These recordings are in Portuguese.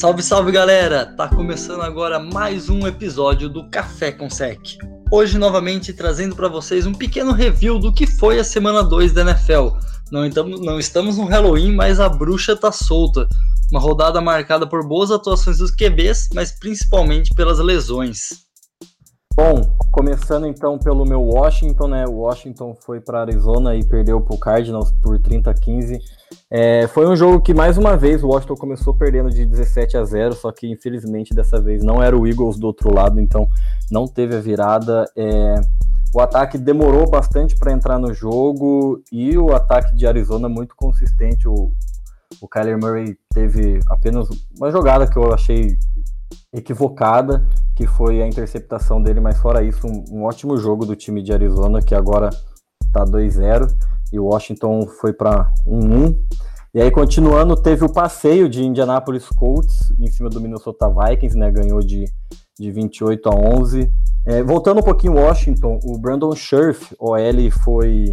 Salve, salve galera! Tá começando agora mais um episódio do Café com Sec. Hoje, novamente, trazendo para vocês um pequeno review do que foi a semana 2 da NFL. Não estamos, não estamos no Halloween, mas a bruxa tá solta. Uma rodada marcada por boas atuações dos QBs, mas principalmente pelas lesões. Bom, começando então pelo meu Washington, né? O Washington foi para Arizona e perdeu para o Cardinals por 30 a 15. É, foi um jogo que mais uma vez o Washington começou perdendo de 17 a 0, só que infelizmente dessa vez não era o Eagles do outro lado, então não teve a virada. É, o ataque demorou bastante para entrar no jogo e o ataque de Arizona muito consistente. O, o Kyler Murray teve apenas uma jogada que eu achei equivocada, que foi a interceptação dele, mas fora isso, um, um ótimo jogo do time de Arizona, que agora está 2-0, e o Washington foi para 1-1. E aí, continuando, teve o passeio de Indianapolis Colts em cima do Minnesota Vikings, né? Ganhou de, de 28 a 11. É, voltando um pouquinho Washington, o Brandon Scherf, OL, foi,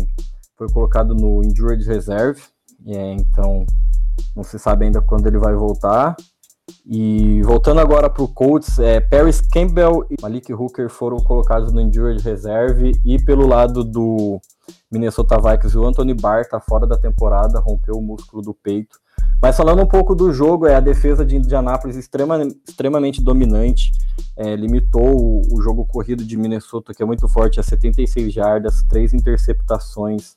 foi colocado no Injured Reserve. É, então, não se sabe ainda quando ele vai voltar. E voltando agora para o Colts, é, Paris Campbell e Malik Hooker foram colocados no Injured Reserve e pelo lado do Minnesota Vikings, o Anthony Barr está fora da temporada, rompeu o músculo do peito. Mas falando um pouco do jogo, é a defesa de Indianapolis extrema, extremamente dominante, é, limitou o, o, jogo corrido de Minnesota, que é muito forte, a 76 jardas, três interceptações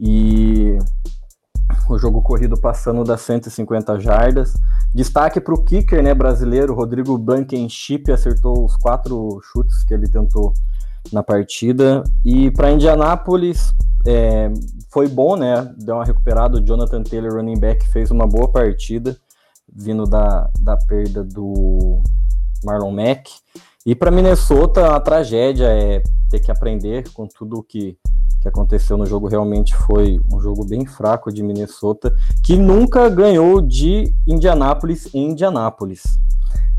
e o jogo corrido passando das 150 jardas. Destaque para o kicker né, brasileiro, Rodrigo Blankenship, acertou os quatro chutes que ele tentou na partida. E para Indianápolis é, foi bom, né? Deu uma recuperada. O Jonathan Taylor, running back, fez uma boa partida, vindo da, da perda do Marlon Mack. E para Minnesota, a tragédia é ter que aprender com tudo que que aconteceu no jogo realmente foi um jogo bem fraco de Minnesota, que nunca ganhou de Indianápolis em Indianápolis.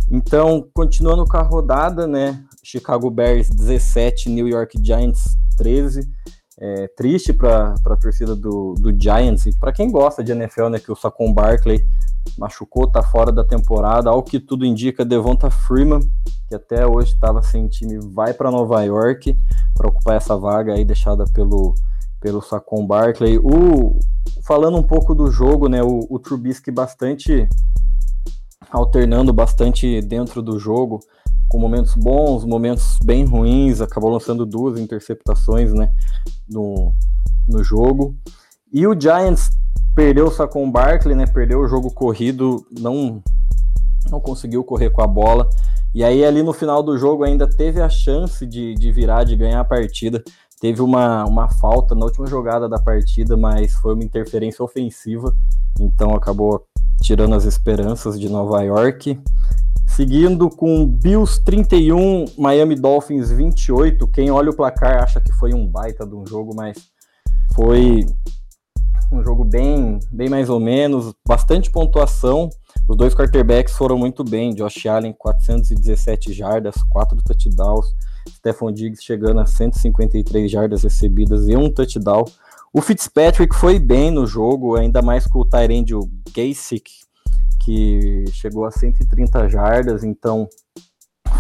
Então, continuando com a rodada, né? Chicago Bears 17, New York Giants 13. É, triste para a torcida do, do Giants e para quem gosta de NFL, né? Que o Saquon Barkley machucou, tá fora da temporada. Ao que tudo indica, Devonta Freeman, que até hoje estava sem time, vai para Nova York para ocupar essa vaga aí deixada pelo pelo Saquon Barkley. O falando um pouco do jogo, né? O, o Trubisky bastante alternando bastante dentro do jogo, com momentos bons, momentos bem ruins, acabou lançando duas interceptações, né, no, no jogo. E o Giants perdeu só com o Barkley, né? Perdeu o jogo corrido, não não conseguiu correr com a bola. E aí ali no final do jogo ainda teve a chance de, de virar, de ganhar a partida. Teve uma, uma falta na última jogada da partida, mas foi uma interferência ofensiva, então acabou tirando as esperanças de Nova York. Seguindo com Bills 31, Miami Dolphins 28. Quem olha o placar acha que foi um baita de um jogo, mas foi um jogo bem, bem mais ou menos, bastante pontuação. Os dois quarterbacks foram muito bem. Josh Allen, 417 jardas, 4 touchdowns. Stephon Diggs chegando a 153 jardas recebidas e um touchdown. O Fitzpatrick foi bem no jogo, ainda mais com o Tyrande Gasick, que chegou a 130 jardas, então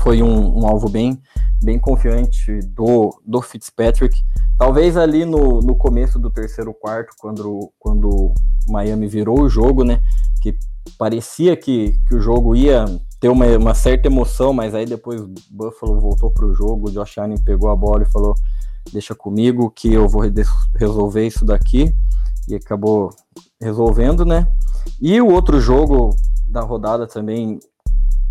foi um, um alvo bem, bem confiante do, do Fitzpatrick. Talvez ali no, no começo do terceiro quarto, quando, quando Miami virou o jogo, né? Que parecia que, que o jogo ia ter uma, uma certa emoção, mas aí depois Buffalo voltou para o jogo, o Josh Allen pegou a bola e falou: Deixa comigo que eu vou resolver isso daqui. E acabou resolvendo, né? E o outro jogo da rodada também,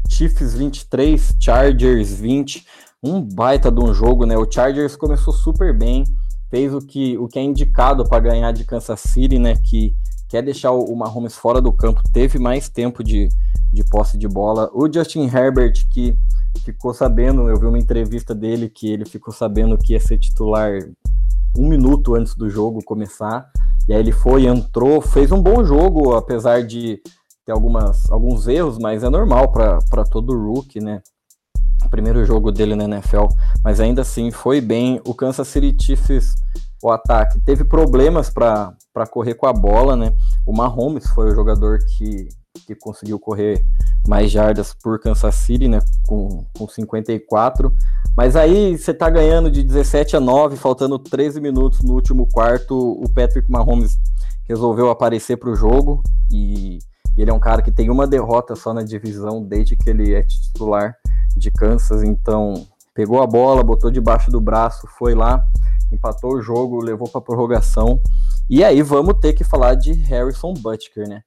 Chiefs 23, Chargers 20 um baita de um jogo, né? O Chargers começou super bem, fez o que, o que é indicado para ganhar de Kansas City, né? Que quer deixar o Mahomes fora do campo, teve mais tempo de, de posse de bola. O Justin Herbert, que ficou sabendo, eu vi uma entrevista dele que ele ficou sabendo que ia ser titular um minuto antes do jogo começar. E aí ele foi, entrou, fez um bom jogo, apesar de ter algumas, alguns erros, mas é normal para todo rookie, né? primeiro jogo dele na NFL, mas ainda assim foi bem. O Kansas City Chiefs, o ataque, teve problemas para correr com a bola, né? O Mahomes foi o jogador que, que conseguiu correr mais jardas por Kansas City, né, com, com 54. Mas aí você tá ganhando de 17 a 9, faltando 13 minutos no último quarto, o Patrick Mahomes resolveu aparecer para o jogo e ele é um cara que tem uma derrota só na divisão desde que ele é titular de Kansas, então pegou a bola, botou debaixo do braço, foi lá, empatou o jogo, levou para prorrogação. E aí vamos ter que falar de Harrison Butker, né?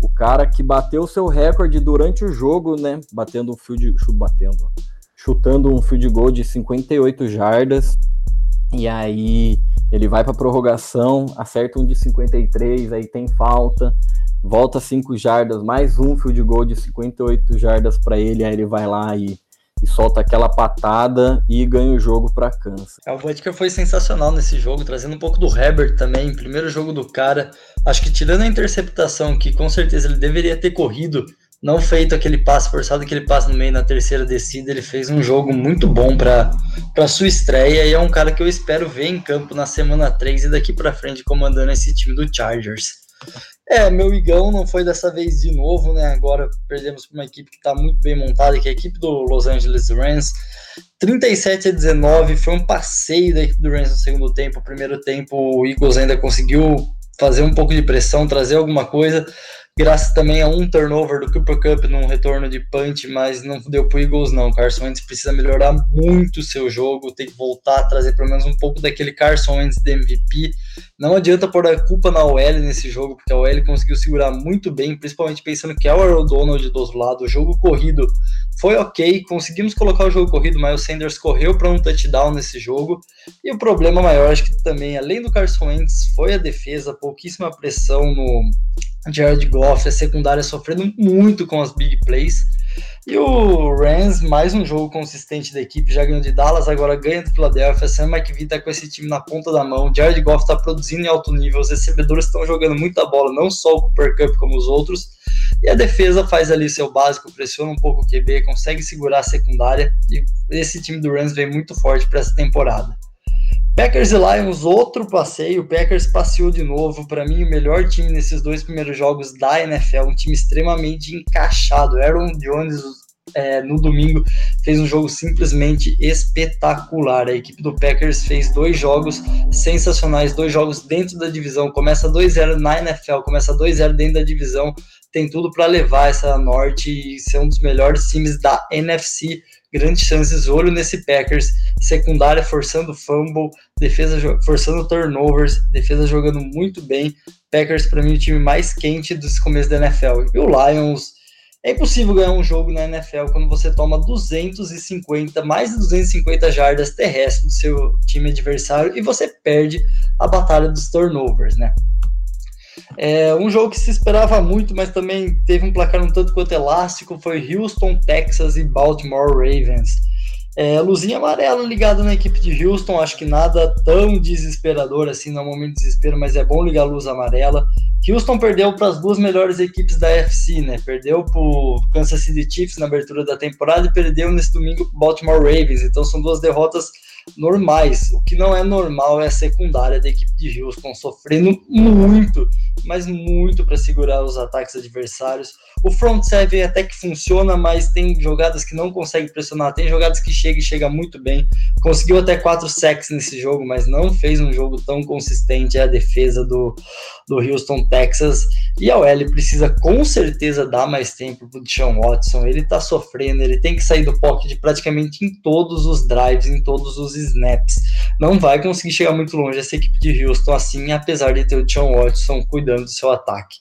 O cara que bateu o seu recorde durante o jogo, né? Batendo um field, batendo, chutando um field goal de 58 jardas. E aí ele vai para prorrogação, acerta um de 53, aí tem falta, volta 5 jardas, mais um field goal de 58 jardas para ele, aí ele vai lá e e solta aquela patada e ganha o jogo para Kansas. É, o Butker foi sensacional nesse jogo, trazendo um pouco do Herbert também, primeiro jogo do cara. Acho que tirando a interceptação, que com certeza ele deveria ter corrido, não feito aquele passe forçado, aquele passe no meio na terceira descida, ele fez um jogo muito bom para sua estreia e é um cara que eu espero ver em campo na semana 3 e daqui para frente comandando esse time do Chargers. É, meu igão não foi dessa vez de novo, né? Agora perdemos para uma equipe que está muito bem montada, que é a equipe do Los Angeles Rams. 37 a 19, foi um passeio da equipe do Rams no segundo tempo. Primeiro tempo, o Eagles ainda conseguiu fazer um pouco de pressão, trazer alguma coisa graças também a um turnover do Cooper Cup num retorno de punch, mas não deu pro Eagles não. Carson Wentz precisa melhorar muito o seu jogo, tem que voltar a trazer pelo menos um pouco daquele Carson Wentz de MVP. Não adianta pôr a culpa na OL nesse jogo, porque a OL conseguiu segurar muito bem, principalmente pensando que é o Aaron Donald do outro lado. O jogo corrido foi ok, conseguimos colocar o jogo corrido, mas o Sanders correu para um touchdown nesse jogo. E o problema maior, acho que também, além do Carson Wentz, foi a defesa, pouquíssima pressão no Jared Goff, a secundária sofrendo muito com as big plays. E o Rams, mais um jogo consistente da equipe, já ganhou de Dallas, agora ganha do Philadelphia. Sam McVie tá com esse time na ponta da mão. Jared Goff tá produzindo em alto nível, os recebedores estão jogando muita bola, não só o Cooper Cup como os outros. E a defesa faz ali seu básico, pressiona um pouco o QB, consegue segurar a secundária. E esse time do Rams vem muito forte para essa temporada. Packers e Lions, outro passeio. O Packers passeou de novo. Para mim, o melhor time nesses dois primeiros jogos da NFL. Um time extremamente encaixado. Aaron Jones, é, no domingo, fez um jogo simplesmente espetacular. A equipe do Packers fez dois jogos sensacionais, dois jogos dentro da divisão. Começa 2-0 na NFL, começa 2-0 dentro da divisão. Tem tudo para levar essa norte e ser um dos melhores times da NFC grandes chances, olho nesse Packers, secundária forçando fumble, defesa forçando turnovers, defesa jogando muito bem. Packers, para mim, o time mais quente desse começo da NFL. E o Lions, é impossível ganhar um jogo na NFL quando você toma 250, mais de 250 jardas terrestres do seu time adversário e você perde a batalha dos turnovers, né? É, um jogo que se esperava muito, mas também teve um placar um tanto quanto elástico, foi Houston, Texas e Baltimore Ravens. É, luzinha amarela ligada na equipe de Houston, acho que nada tão desesperador assim, não é um momento de desespero, mas é bom ligar a luz amarela. Houston perdeu para as duas melhores equipes da FC, né? Perdeu para o Kansas City Chiefs na abertura da temporada e perdeu nesse domingo para Baltimore Ravens. Então são duas derrotas normais. O que não é normal é a secundária da equipe de Houston sofrendo muito, mas muito para segurar os ataques adversários. O front seven até que funciona, mas tem jogadas que não consegue pressionar, tem jogadas que chega e chega muito bem. Conseguiu até quatro sacks nesse jogo, mas não fez um jogo tão consistente. É a defesa do, do Houston Texas. E a OL precisa com certeza dar mais tempo para o Deshaun Watson. Ele está sofrendo, ele tem que sair do pocket praticamente em todos os drives, em todos os snaps. Não vai conseguir chegar muito longe essa equipe de Houston assim, apesar de ter o Deshaun Watson cuidando do seu ataque.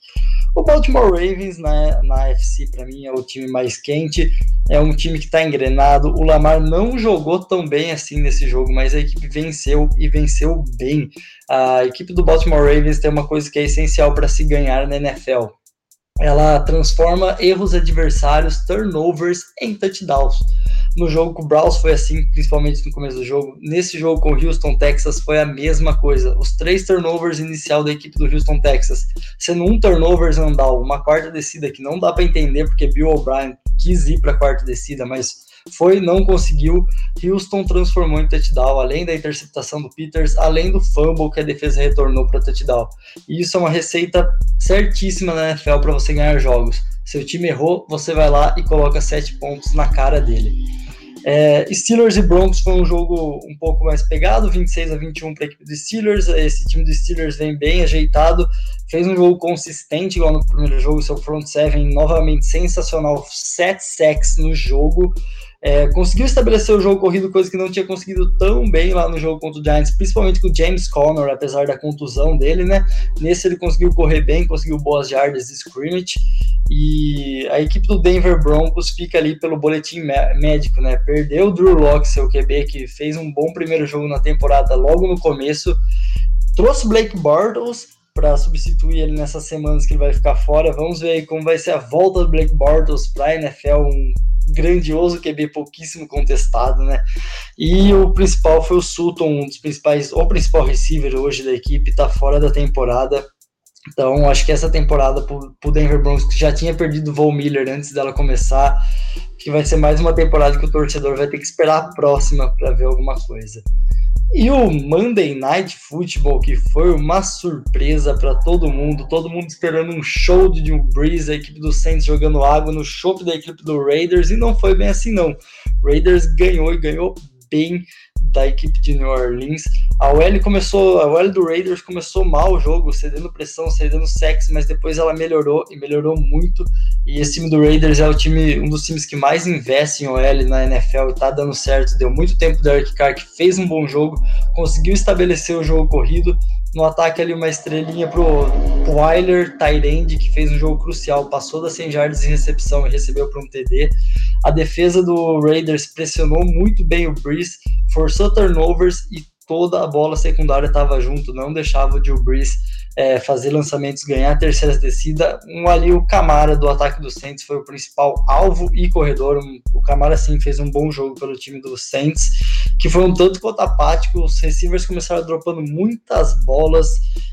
O Baltimore Ravens na, na FC, para mim, é o time mais quente. É um time que está engrenado. O Lamar não jogou tão bem assim nesse jogo, mas a equipe venceu e venceu bem. A equipe do Baltimore Ravens tem uma coisa que é essencial para se ganhar na NFL. Ela transforma erros adversários, turnovers, em touchdowns. No jogo com o Browns foi assim, principalmente no começo do jogo. Nesse jogo com o Houston, Texas, foi a mesma coisa. Os três turnovers inicial da equipe do Houston, Texas, sendo um turnover Zandal, uma quarta descida que não dá para entender porque Bill O'Brien quis ir para quarta descida, mas foi, não conseguiu. Houston transformou em touchdown, além da interceptação do Peters, além do fumble que a defesa retornou para touchdown. E isso é uma receita certíssima na NFL para você ganhar jogos. Seu time errou, você vai lá e coloca sete pontos na cara dele. É, Steelers e Broncos foi um jogo um pouco mais pegado, 26 a 21 para a equipe dos Steelers. Esse time dos Steelers vem bem ajeitado, fez um jogo consistente, igual no primeiro jogo, seu front seven novamente sensacional, 7 sacks no jogo. É, conseguiu estabelecer o jogo corrido, coisa que não tinha conseguido tão bem lá no jogo contra o Giants, principalmente com o James Conner, apesar da contusão dele, né? Nesse ele conseguiu correr bem, conseguiu boas jardas de scrimmage. E a equipe do Denver Broncos fica ali pelo boletim médico, né? Perdeu o Drew Locke, seu QB, que fez um bom primeiro jogo na temporada logo no começo. Trouxe Blake Bortles para substituir ele nessas semanas que ele vai ficar fora. Vamos ver aí como vai ser a volta do Blake Bortles para a NFL, um grandioso QB pouquíssimo contestado, né? E o principal foi o Sutton, um dos principais, o principal receiver hoje da equipe, está fora da temporada. Então, acho que essa temporada para o Denver Broncos, que já tinha perdido o Von Miller antes dela começar, que vai ser mais uma temporada que o torcedor vai ter que esperar a próxima para ver alguma coisa. E o Monday Night Football, que foi uma surpresa para todo mundo, todo mundo esperando um show de Drew Brees, a equipe do Saints jogando água no show da equipe do Raiders, e não foi bem assim não. Raiders ganhou e ganhou bem da equipe de New Orleans. A OL começou, a OL do Raiders começou mal o jogo, cedendo pressão, cedendo sexo, mas depois ela melhorou e melhorou muito. E esse time do Raiders é o time, um dos times que mais investe em OL na NFL e tá dando certo. Deu muito tempo do Eric Carr, que fez um bom jogo, conseguiu estabelecer o jogo corrido. No ataque ali uma estrelinha pro Wyler Tyrande, que fez um jogo crucial, passou das 100 yards de recepção e recebeu para um TD. A defesa do Raiders pressionou muito bem o Breeze, forçou turnovers e toda a bola secundária estava junto, não deixava o Drew Brees é, fazer lançamentos, ganhar a terceira descida. Um ali, o Camara do ataque do Saints foi o principal alvo e corredor. O Camara, sim, fez um bom jogo pelo time do Saints, que foi um tanto quanto apático. Os receivers começaram dropando muitas bolas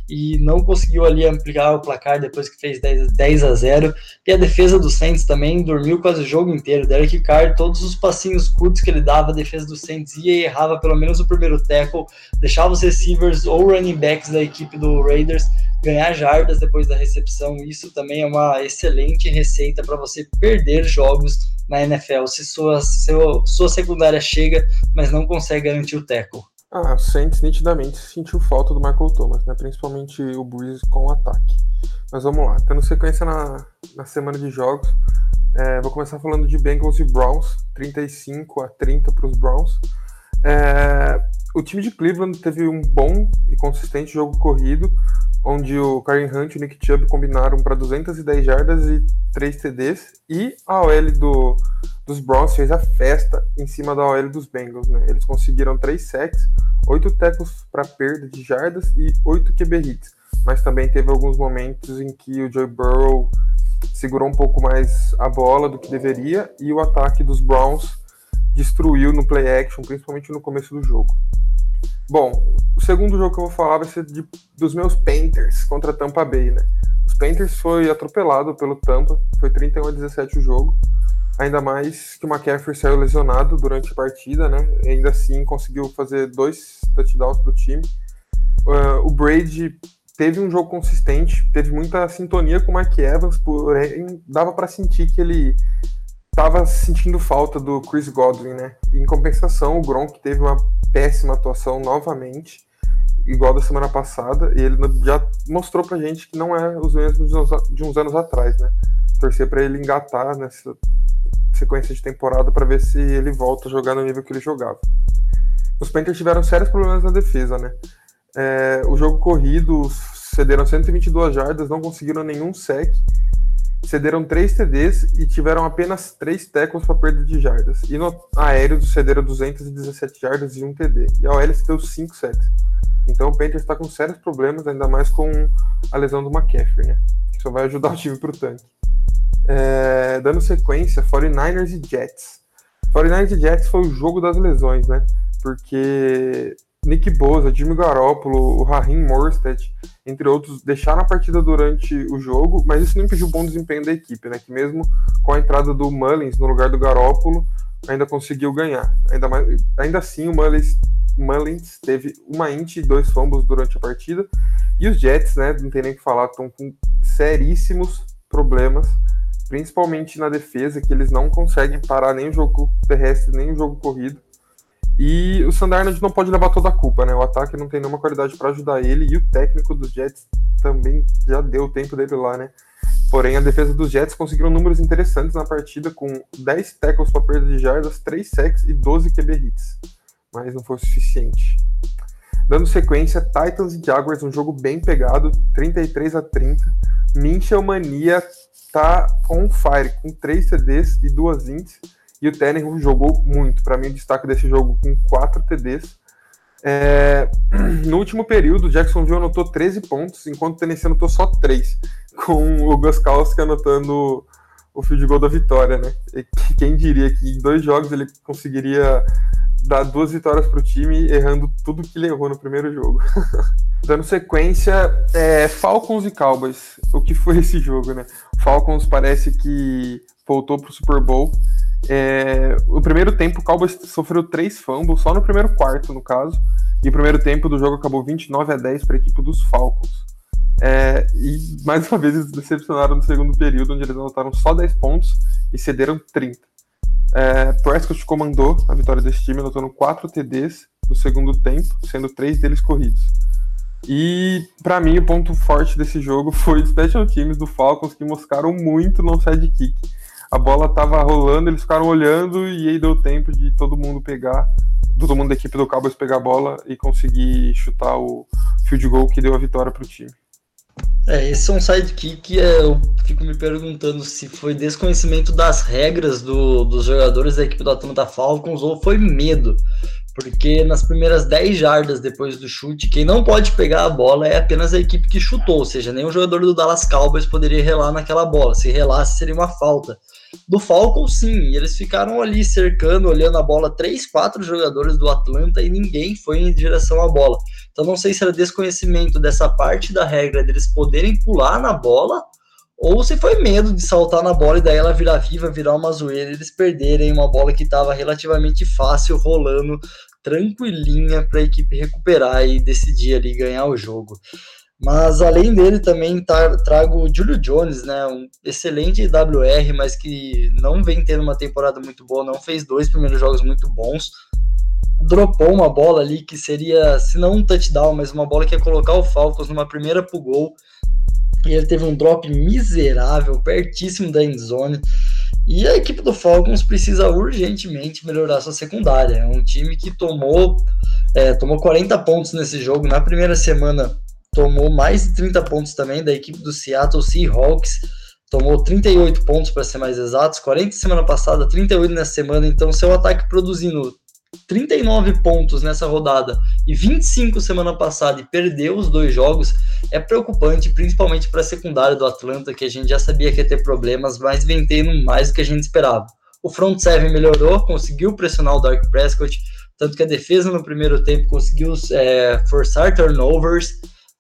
e não conseguiu ali ampliar o placar depois que fez 10, 10 a 0. E a defesa do Saints também dormiu quase o jogo inteiro. Derek Carr, todos os passinhos curtos que ele dava, a defesa do Saints ia e errava pelo menos o primeiro tackle, deixava os receivers ou running backs da equipe do Raiders ganhar jardas depois da recepção. Isso também é uma excelente receita para você perder jogos na NFL se sua, sua, sua secundária chega, mas não consegue garantir o tackle. Ah, o Saints nitidamente sentiu falta do Michael Thomas, né? principalmente o Breeze com o ataque. Mas vamos lá, tendo sequência na, na semana de jogos, é, vou começar falando de Bengals e Browns, 35 a 30 para os Browns. É, o time de Cleveland teve um bom e consistente jogo corrido, onde o Karen Hunt e o Nick Chubb combinaram para 210 jardas e 3 TDs, e a OL do, dos Browns fez a festa em cima da OL dos Bengals. Né? Eles conseguiram 3 sacks, 8 tackles para perda de jardas e 8 QB hits, mas também teve alguns momentos em que o Joe Burrow segurou um pouco mais a bola do que deveria, e o ataque dos Browns destruiu no play action, principalmente no começo do jogo. Bom, o segundo jogo que eu vou falar vai ser de, dos meus Panthers contra Tampa Bay, né? Os Panthers foi atropelado pelo Tampa, foi 31 a 17 o jogo. Ainda mais que o McCaffrey saiu lesionado durante a partida, né? Ainda assim conseguiu fazer dois touchdowns para o time. Uh, o Brady teve um jogo consistente, teve muita sintonia com o Mike Evans, porém dava para sentir que ele estava sentindo falta do Chris Godwin, né? Em compensação, o Gronk teve uma péssima atuação novamente, igual da semana passada, e ele já mostrou pra gente que não é os mesmos de uns anos atrás, né? Torcer para ele engatar nessa sequência de temporada para ver se ele volta a jogar no nível que ele jogava. Os Panthers tiveram sérios problemas na defesa, né? É, o jogo corrido cederam 122 jardas, não conseguiram nenhum sec cederam 3 TDs e tiveram apenas 3 tackles para perda de jardas. E no aéreo cederam 217 jardas e 1 TD. E a OL deu 5 sacks. Então o Panthers está com sérios problemas, ainda mais com a lesão do McCaffrey, né? Que só vai ajudar o time para o tanque. É, dando sequência, 49ers e Jets. 49ers e Jets foi o jogo das lesões, né? Porque Nick Bosa, Jimmy Garoppolo, o Raheem Morstead, entre outros, deixaram a partida durante o jogo, mas isso não impediu o bom desempenho da equipe, né? Que mesmo com a entrada do Mullins no lugar do Garoppolo, ainda conseguiu ganhar. Ainda, mais, ainda assim, o Mullins, Mullins teve uma int e dois fumbles durante a partida. E os Jets, né? Não tem nem o que falar, estão com seríssimos problemas, principalmente na defesa, que eles não conseguem parar nem o jogo terrestre, nem o jogo corrido. E o Sandarnold não pode levar toda a culpa, né? O ataque não tem nenhuma qualidade para ajudar ele e o técnico dos Jets também já deu o tempo dele lá, né? Porém, a defesa dos Jets conseguiu números interessantes na partida com 10 tackles para perda de jardas, 3 sacks e 12 QB hits. Mas não foi o suficiente. Dando sequência, Titans e Jaguars, um jogo bem pegado, 33 a 30. Minchel Mania tá on fire, com 3 CDs e 2 ints. E o Tannehill jogou muito. Para mim, o destaque desse jogo com 4 TDs. É... No último período, Jacksonville anotou 13 pontos, enquanto o Tennessee anotou só 3, com o Goskowski anotando o field goal da vitória, né? E quem diria que em dois jogos ele conseguiria dar duas vitórias para o time, errando tudo que ele errou no primeiro jogo. Dando sequência, é, Falcons e Cowboys. O que foi esse jogo, né? Falcons parece que voltou para o Super Bowl. É, o primeiro tempo, o Cowboys sofreu três fumbles, só no primeiro quarto, no caso. E o primeiro tempo do jogo acabou 29 a 10 para a equipe dos Falcons. É, e mais uma vez eles decepcionaram no segundo período, onde eles anotaram só 10 pontos e cederam 30. É, Prescott comandou a vitória desse time, anotando 4 TDs no segundo tempo, sendo três deles corridos. E para mim o ponto forte desse jogo foi os special teams do Falcons que moscaram muito no sidekick. A bola tava rolando, eles ficaram olhando e aí deu tempo de todo mundo pegar, todo mundo da equipe do Cowboys pegar a bola e conseguir chutar o field goal que deu a vitória para o time. É, esse é um sidekick que é, eu fico me perguntando se foi desconhecimento das regras do, dos jogadores da equipe do Atlanta Falcons ou foi medo. Porque nas primeiras 10 jardas depois do chute, quem não pode pegar a bola é apenas a equipe que chutou, ou seja, nenhum jogador do Dallas Cowboys poderia relar naquela bola. Se relasse, seria uma falta. Do Falcons, sim, eles ficaram ali cercando, olhando a bola, três, quatro jogadores do Atlanta e ninguém foi em direção à bola. Então não sei se era desconhecimento dessa parte da regra deles poderem pular na bola, ou se foi medo de saltar na bola e daí ela virar viva, virar uma zoeira e eles perderem uma bola que estava relativamente fácil, rolando tranquilinha para a equipe recuperar e decidir ali ganhar o jogo. Mas além dele também trago o Julio Jones, né, um excelente WR, mas que não vem tendo uma temporada muito boa, não fez dois primeiros jogos muito bons. Dropou uma bola ali que seria, se não um touchdown, mas uma bola que ia colocar o Falcons numa primeira pro gol. E ele teve um drop miserável, pertíssimo da endzone. E a equipe do Falcons precisa urgentemente melhorar sua secundária. É um time que tomou, é, tomou 40 pontos nesse jogo na primeira semana tomou mais de 30 pontos também da equipe do Seattle Seahawks. Tomou 38 pontos para ser mais exatos, 40 semana passada, 38 nessa semana. Então, seu ataque produzindo 39 pontos nessa rodada e 25 semana passada e perdeu os dois jogos é preocupante, principalmente para a secundária do Atlanta, que a gente já sabia que ia ter problemas, mas vem tendo mais do que a gente esperava. O front seven melhorou, conseguiu pressionar o Dark Prescott, tanto que a defesa no primeiro tempo conseguiu é, forçar turnovers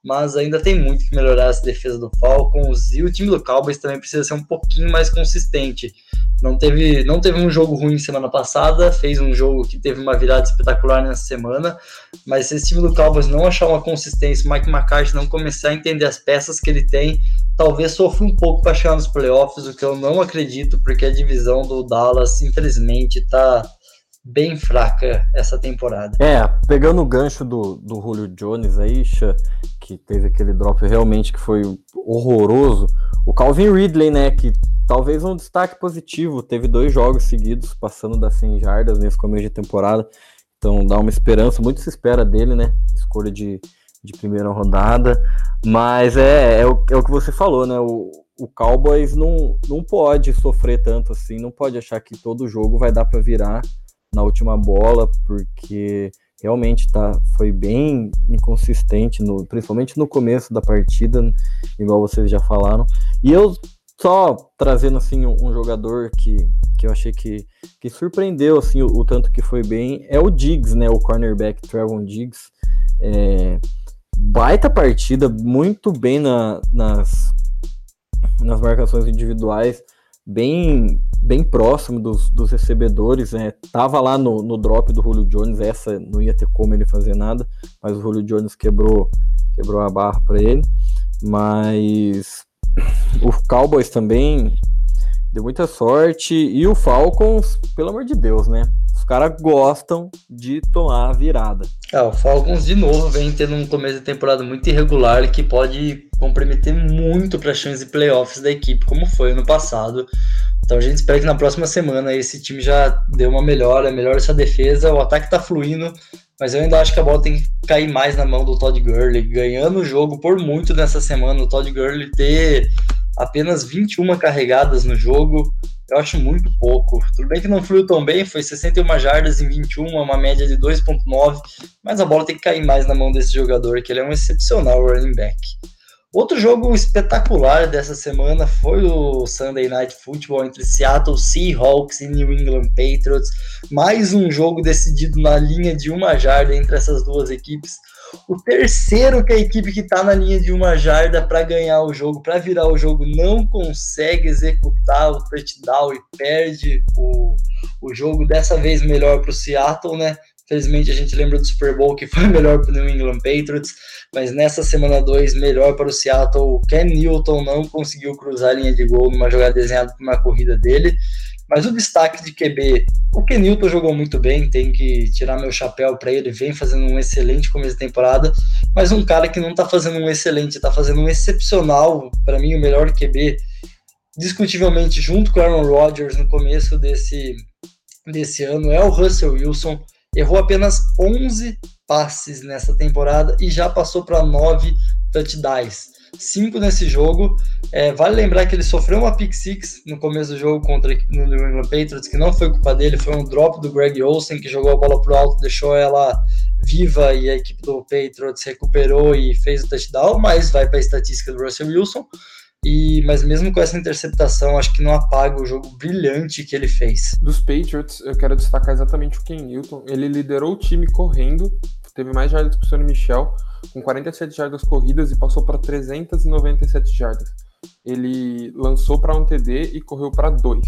mas ainda tem muito que melhorar essa defesa do Falcons e o time do Cowboys também precisa ser um pouquinho mais consistente. Não teve, não teve um jogo ruim semana passada, fez um jogo que teve uma virada espetacular nessa semana, mas se esse time do Cowboys não achar uma consistência, o Mike McCarthy não começar a entender as peças que ele tem, talvez sofra um pouco para chegar nos playoffs, o que eu não acredito, porque a divisão do Dallas, infelizmente, está bem fraca essa temporada. É, pegando o gancho do, do Julio Jones aí, que teve aquele drop realmente que foi horroroso, o Calvin Ridley, né, que talvez um destaque positivo, teve dois jogos seguidos passando das 100 jardas nesse começo de temporada, então dá uma esperança, muito se espera dele, né, escolha de, de primeira rodada, mas é, é, o, é o que você falou, né, o, o Cowboys não, não pode sofrer tanto assim, não pode achar que todo jogo vai dar para virar na última bola, porque realmente tá, foi bem inconsistente, no, principalmente no começo da partida, igual vocês já falaram. E eu só trazendo assim um, um jogador que, que eu achei que, que surpreendeu assim o, o, tanto que foi bem é o Diggs, né, o cornerback Trevon Diggs. É, baita partida, muito bem na, nas, nas marcações individuais, bem bem próximo dos, dos recebedores, né? Tava lá no, no drop do Julio Jones, essa não ia ter como ele fazer nada, mas o Julio Jones quebrou, quebrou a barra para ele. Mas o Cowboys também Deu muita sorte. E o Falcons, pelo amor de Deus, né? Os caras gostam de tomar a virada. É, o Falcons de novo vem tendo um começo de temporada muito irregular que pode comprometer muito para as chances de playoffs da equipe, como foi no passado. Então a gente espera que na próxima semana esse time já dê uma melhora, melhore essa defesa, o ataque tá fluindo, mas eu ainda acho que a bola tem que cair mais na mão do Todd Gurley, ganhando o jogo por muito nessa semana, o Todd Gurley ter apenas 21 carregadas no jogo, eu acho muito pouco. Tudo bem que não fluiu tão bem, foi 61 jardas em 21, uma média de 2.9, mas a bola tem que cair mais na mão desse jogador, que ele é um excepcional running back. Outro jogo espetacular dessa semana foi o Sunday Night Football entre Seattle Seahawks e New England Patriots. Mais um jogo decidido na linha de uma jarda entre essas duas equipes. O terceiro que a equipe que está na linha de uma jarda para ganhar o jogo, para virar o jogo, não consegue executar o touchdown e perde o, o jogo. Dessa vez melhor para o Seattle, né? Felizmente a gente lembra do Super Bowl que foi melhor para o New England Patriots, mas nessa semana 2, melhor para o Seattle. O Ken Newton não conseguiu cruzar a linha de gol numa jogada desenhada por uma corrida dele. Mas o destaque de QB, o Ken Newton jogou muito bem, tem que tirar meu chapéu para ele, vem fazendo um excelente começo de temporada, mas um cara que não está fazendo um excelente, está fazendo um excepcional, para mim o melhor QB, discutivelmente junto com o Aaron Rodgers no começo desse, desse ano, é o Russell Wilson errou apenas 11 passes nessa temporada e já passou para 9 touchdowns. 5 nesse jogo. É, vale lembrar que ele sofreu uma pick six no começo do jogo contra do New England Patriots, que não foi culpa dele, foi um drop do Greg Olsen, que jogou a bola pro alto, deixou ela viva e a equipe do Patriots recuperou e fez o touchdown, mas vai para a estatística do Russell Wilson. E, mas mesmo com essa interceptação, acho que não apaga o jogo brilhante que ele fez. Dos Patriots, eu quero destacar exatamente o Ken Newton. Ele liderou o time correndo, teve mais jardas que o Sonny Michel, com 47 jardas corridas e passou para 397 jardas. Ele lançou para um TD e correu para dois.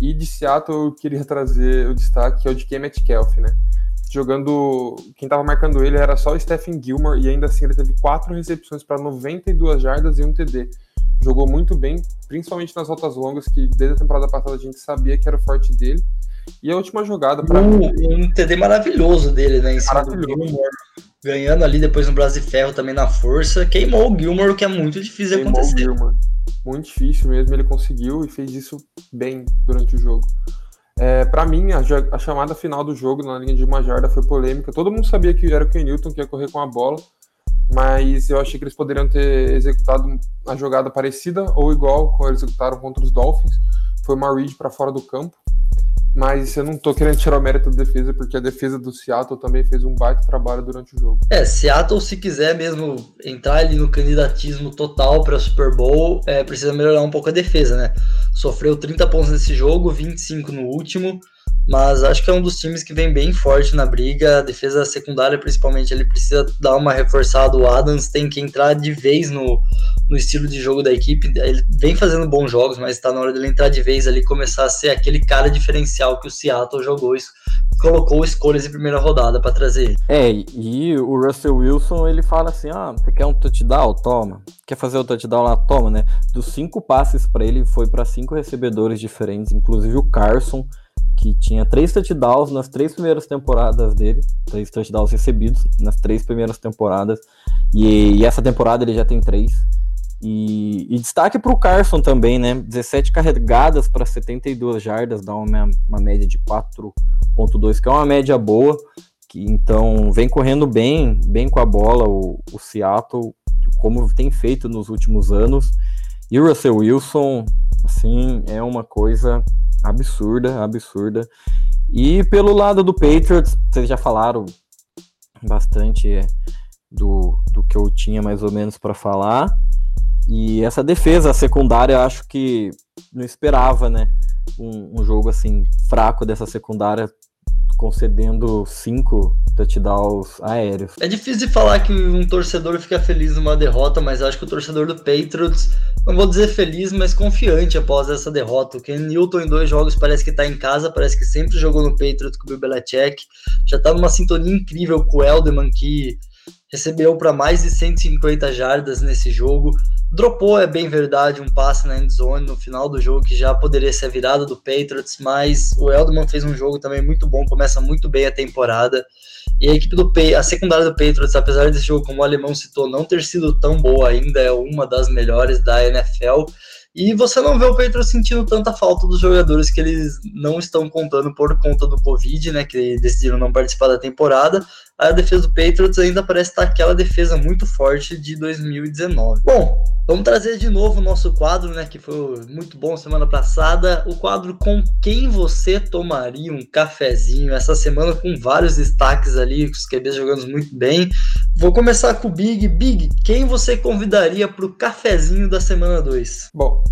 E de Seattle eu queria trazer o destaque, que é o de Ken Metcalf, né? Jogando. Quem estava marcando ele era só o Stephen Gilmore, e ainda assim ele teve quatro recepções para 92 jardas e um TD jogou muito bem, principalmente nas rotas longas, que desde a temporada passada a gente sabia que era o forte dele. E a última jogada para um, um TD maravilhoso dele, né? Em cima maravilhoso. ganhando ali depois no Brasil Ferro também na força, queimou o Gilmore, que é muito difícil queimou acontecer. Gilmore. Muito difícil mesmo, ele conseguiu e fez isso bem durante o jogo. É, para mim, a, a, chamada final do jogo na linha de uma jarda foi polêmica. Todo mundo sabia que era o Ken Newton que ia correr com a bola mas eu achei que eles poderiam ter executado uma jogada parecida ou igual como eles executaram contra os Dolphins. Foi uma read para fora do campo. Mas eu não tô querendo tirar o mérito da defesa, porque a defesa do Seattle também fez um baita trabalho durante o jogo. É, Seattle, se quiser mesmo entrar ali no candidatismo total para Super Bowl, é, precisa melhorar um pouco a defesa, né? Sofreu 30 pontos nesse jogo, 25 no último mas acho que é um dos times que vem bem forte na briga. A defesa secundária, principalmente, ele precisa dar uma reforçada. O Adams tem que entrar de vez no, no estilo de jogo da equipe. Ele vem fazendo bons jogos, mas está na hora dele entrar de vez ali começar a ser aquele cara diferencial que o Seattle jogou isso. Colocou escolhas em primeira rodada para trazer. É, e o Russell Wilson ele fala assim: ah, você quer um touchdown? Toma. Quer fazer o touchdown lá? Toma, né? Dos cinco passes para ele, foi para cinco recebedores diferentes, inclusive o Carson que tinha três touchdowns nas três primeiras temporadas dele, três touchdowns recebidos nas três primeiras temporadas, e, e essa temporada ele já tem três. E, e destaque para o Carson também, né? 17 carregadas para 72 jardas, dá uma, uma média de 4,2, que é uma média boa. Que, então vem correndo bem, bem com a bola o, o Seattle, como tem feito nos últimos anos. E o Russell Wilson, assim, é uma coisa absurda, absurda. E pelo lado do Patriots, vocês já falaram bastante é, do, do que eu tinha mais ou menos para falar. E essa defesa secundária, acho que não esperava, né? Um, um jogo assim fraco dessa secundária concedendo cinco touchdowns aéreos. É difícil de falar que um torcedor fica feliz numa derrota, mas acho que o torcedor do Patriots, não vou dizer feliz, mas confiante após essa derrota. O Ken Newton em dois jogos parece que está em casa, parece que sempre jogou no Patriots com o Bill Belichick, já está numa sintonia incrível com o Elderman, que recebeu para mais de 150 jardas nesse jogo. Dropou, é bem verdade, um passe na endzone no final do jogo que já poderia ser a virada do Patriots, mas o Eldman fez um jogo também muito bom, começa muito bem a temporada. E a equipe do a secundária do Patriots, apesar desse jogo, como o alemão citou, não ter sido tão boa ainda, é uma das melhores da NFL. E você não vê o Patriots sentindo tanta falta dos jogadores que eles não estão contando por conta do Covid, né? Que decidiram não participar da temporada. A defesa do Patriots ainda parece estar aquela defesa muito forte de 2019. Bom, vamos trazer de novo o nosso quadro, né? Que foi muito bom semana passada. O quadro com quem você tomaria um cafezinho. Essa semana com vários destaques ali, os QBs jogando muito bem. Vou começar com o Big. Big, quem você convidaria para o cafezinho da semana 2? Bom,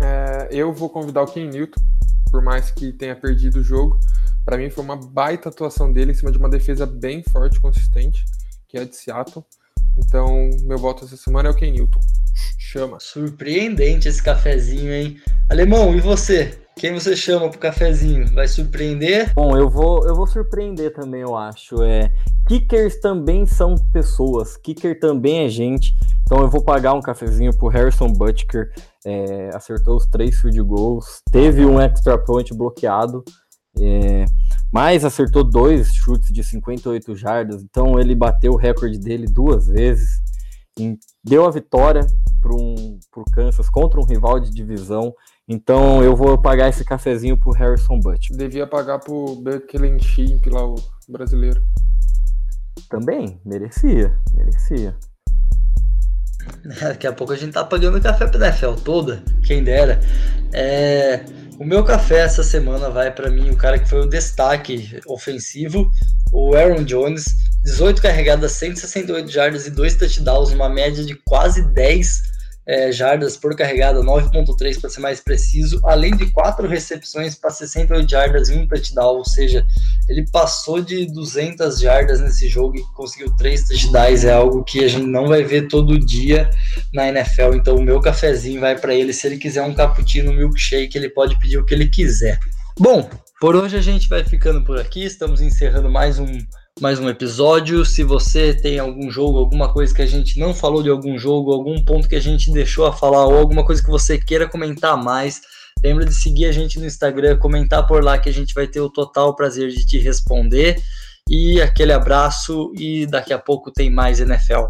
é, eu vou convidar o Ken Newton, por mais que tenha perdido o jogo. Para mim foi uma baita atuação dele em cima de uma defesa bem forte, consistente, que é a de Seattle. Então, meu voto essa semana é o Ken Newton. Chama. Surpreendente esse cafezinho, hein? Alemão, e você? Quem você chama pro cafezinho? Vai surpreender? Bom, eu vou, eu vou surpreender também, eu acho. É, kickers também são pessoas, kicker também é gente. Então eu vou pagar um cafezinho pro Harrison Butker. É, acertou os três field goals, teve um extra point bloqueado, é, mas acertou dois chutes de 58 jardas. Então ele bateu o recorde dele duas vezes. Deu a vitória para um, o Kansas contra um rival de divisão. Então eu vou pagar esse cafezinho pro Harrison Butcher. Devia pagar pro Bekelen Schimp lá, o brasileiro. Também, merecia, merecia. Daqui a pouco a gente tá pagando café pra NFL toda, quem dera. É, o meu café essa semana vai para mim, o cara que foi o destaque ofensivo, o Aaron Jones. 18 carregadas, 168 jardas e 2 touchdowns, uma média de quase 10 é, jardas por carregada, 9.3 para ser mais preciso, além de quatro recepções para 68 jardas e um touchdown, ou seja, ele passou de 200 jardas nesse jogo e conseguiu três touchdowns, é algo que a gente não vai ver todo dia na NFL, então o meu cafezinho vai para ele, se ele quiser um cappuccino milkshake, ele pode pedir o que ele quiser. Bom, por hoje a gente vai ficando por aqui, estamos encerrando mais um mais um episódio. Se você tem algum jogo, alguma coisa que a gente não falou de algum jogo, algum ponto que a gente deixou a falar, ou alguma coisa que você queira comentar mais, lembra de seguir a gente no Instagram, comentar por lá que a gente vai ter o total prazer de te responder. E aquele abraço e daqui a pouco tem mais NFL.